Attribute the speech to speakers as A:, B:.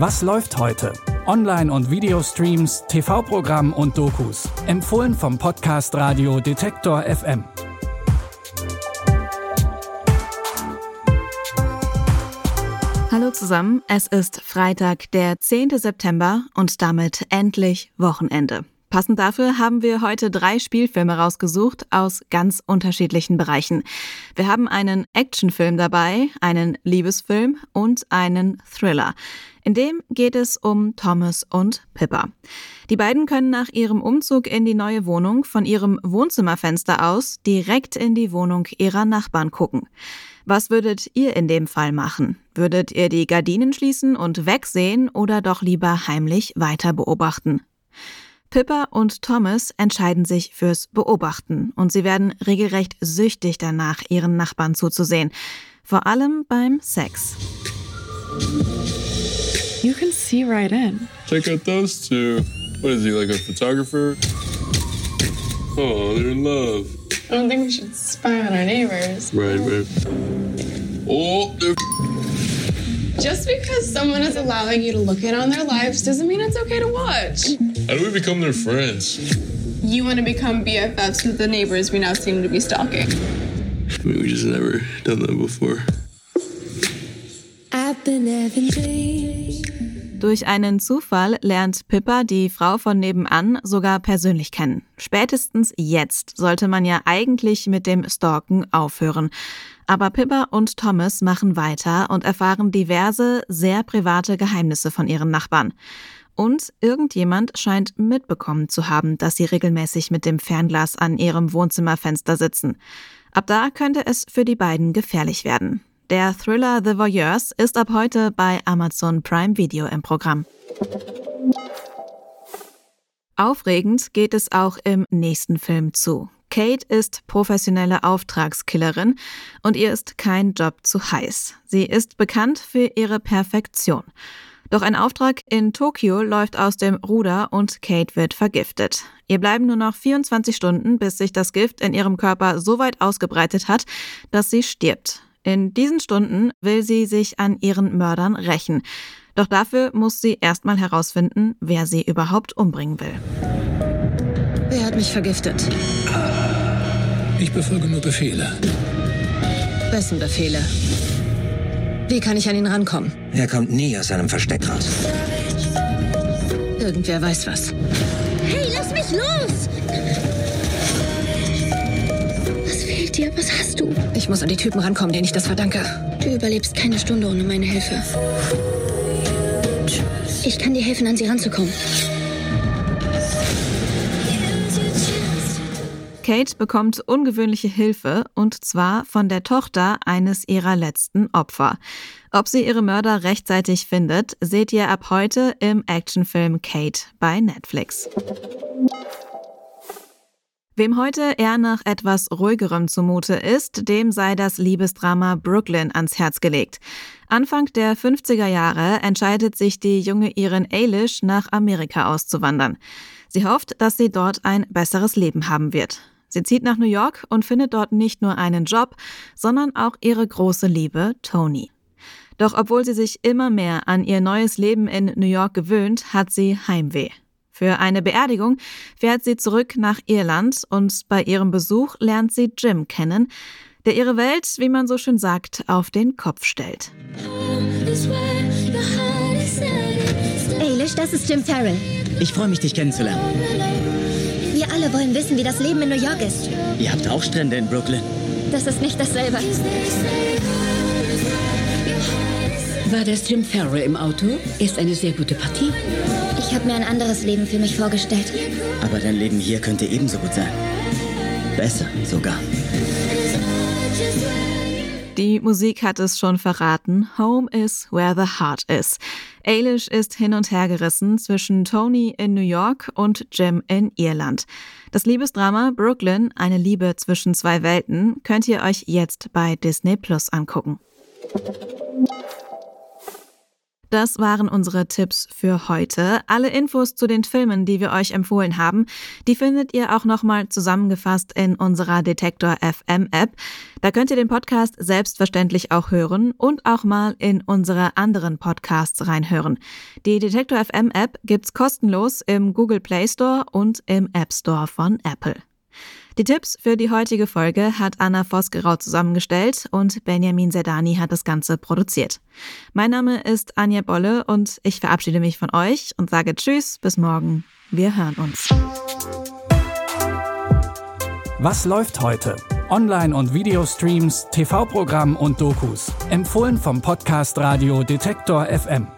A: Was läuft heute? Online- und Videostreams, TV-Programm und Dokus. Empfohlen vom Podcast Radio Detektor FM.
B: Hallo zusammen, es ist Freitag, der 10. September und damit endlich Wochenende. Passend dafür haben wir heute drei Spielfilme rausgesucht aus ganz unterschiedlichen Bereichen. Wir haben einen Actionfilm dabei, einen Liebesfilm und einen Thriller. In dem geht es um Thomas und Pippa. Die beiden können nach ihrem Umzug in die neue Wohnung von ihrem Wohnzimmerfenster aus direkt in die Wohnung ihrer Nachbarn gucken. Was würdet ihr in dem Fall machen? Würdet ihr die Gardinen schließen und wegsehen oder doch lieber heimlich weiter beobachten? Pippa und Thomas entscheiden sich fürs Beobachten und sie werden regelrecht süchtig danach, ihren Nachbarn zuzusehen. Vor allem beim Sex.
C: You can see right in.
D: Check out those two. What is he, like a photographer? Oh, they're in love.
C: I don't think we should spy on our neighbors.
D: Right, right. Oh, they're
C: Just because someone is allowing you to look in on their lives doesn't mean it's okay to watch.
D: How do we become their friends?
C: You want to become BFFs with the neighbors we now seem to be stalking.
D: I mean, we just never done that before.
E: I've been having dreams.
B: Durch einen Zufall lernt Pippa die Frau von nebenan sogar persönlich kennen. Spätestens jetzt sollte man ja eigentlich mit dem Stalken aufhören. Aber Pippa und Thomas machen weiter und erfahren diverse, sehr private Geheimnisse von ihren Nachbarn. Und irgendjemand scheint mitbekommen zu haben, dass sie regelmäßig mit dem Fernglas an ihrem Wohnzimmerfenster sitzen. Ab da könnte es für die beiden gefährlich werden. Der Thriller The Voyeurs ist ab heute bei Amazon Prime Video im Programm. Aufregend geht es auch im nächsten Film zu. Kate ist professionelle Auftragskillerin und ihr ist kein Job zu heiß. Sie ist bekannt für ihre Perfektion. Doch ein Auftrag in Tokio läuft aus dem Ruder und Kate wird vergiftet. Ihr bleiben nur noch 24 Stunden, bis sich das Gift in ihrem Körper so weit ausgebreitet hat, dass sie stirbt. In diesen Stunden will sie sich an ihren Mördern rächen. Doch dafür muss sie erstmal herausfinden, wer sie überhaupt umbringen will.
F: Wer hat mich vergiftet?
G: Ich befolge nur Befehle.
F: Wessen Befehle? Wie kann ich an ihn rankommen?
H: Er kommt nie aus seinem Versteck raus.
F: Irgendwer weiß was.
E: Hey, lass mich los! Was fehlt dir? Was hast du?
F: Ich muss an die Typen rankommen, denen ich das verdanke.
E: Du überlebst keine Stunde ohne meine Hilfe. Ich kann dir helfen, an sie ranzukommen.
B: Kate bekommt ungewöhnliche Hilfe und zwar von der Tochter eines ihrer letzten Opfer. Ob sie ihre Mörder rechtzeitig findet, seht ihr ab heute im Actionfilm Kate bei Netflix. Wem heute eher nach etwas ruhigerem zumute ist, dem sei das Liebesdrama Brooklyn ans Herz gelegt. Anfang der 50er Jahre entscheidet sich die junge Irin Eilish nach Amerika auszuwandern. Sie hofft, dass sie dort ein besseres Leben haben wird. Sie zieht nach New York und findet dort nicht nur einen Job, sondern auch ihre große Liebe Tony. Doch obwohl sie sich immer mehr an ihr neues Leben in New York gewöhnt, hat sie Heimweh. Für eine Beerdigung fährt sie zurück nach Irland und bei ihrem Besuch lernt sie Jim kennen, der ihre Welt, wie man so schön sagt, auf den Kopf stellt.
E: Eilish, das ist Jim Farrell.
I: Ich freue mich, dich kennenzulernen.
E: Wir alle wollen wissen, wie das Leben in New York ist.
I: Ihr habt auch Strände in Brooklyn.
E: Das ist nicht dasselbe.
J: War das Jim Farrell im Auto? Ist eine sehr gute Partie.
E: Ich habe mir ein anderes Leben für mich vorgestellt.
I: Aber dein Leben hier könnte ebenso gut sein. Besser sogar.
B: Die Musik hat es schon verraten. Home is where the heart is. Eilish ist hin und her gerissen zwischen Tony in New York und Jim in Irland. Das Liebesdrama Brooklyn, eine Liebe zwischen zwei Welten, könnt ihr euch jetzt bei Disney Plus angucken. Das waren unsere Tipps für heute. Alle Infos zu den Filmen, die wir euch empfohlen haben, die findet ihr auch nochmal zusammengefasst in unserer Detektor FM App. Da könnt ihr den Podcast selbstverständlich auch hören und auch mal in unsere anderen Podcasts reinhören. Die Detektor FM App gibt's kostenlos im Google Play Store und im App Store von Apple. Die Tipps für die heutige Folge hat Anna Vosgerau zusammengestellt und Benjamin Sedani hat das Ganze produziert. Mein Name ist Anja Bolle und ich verabschiede mich von euch und sage Tschüss, bis morgen. Wir hören uns.
A: Was läuft heute? Online- und Videostreams, TV-Programm und Dokus. Empfohlen vom Podcast Radio Detektor FM.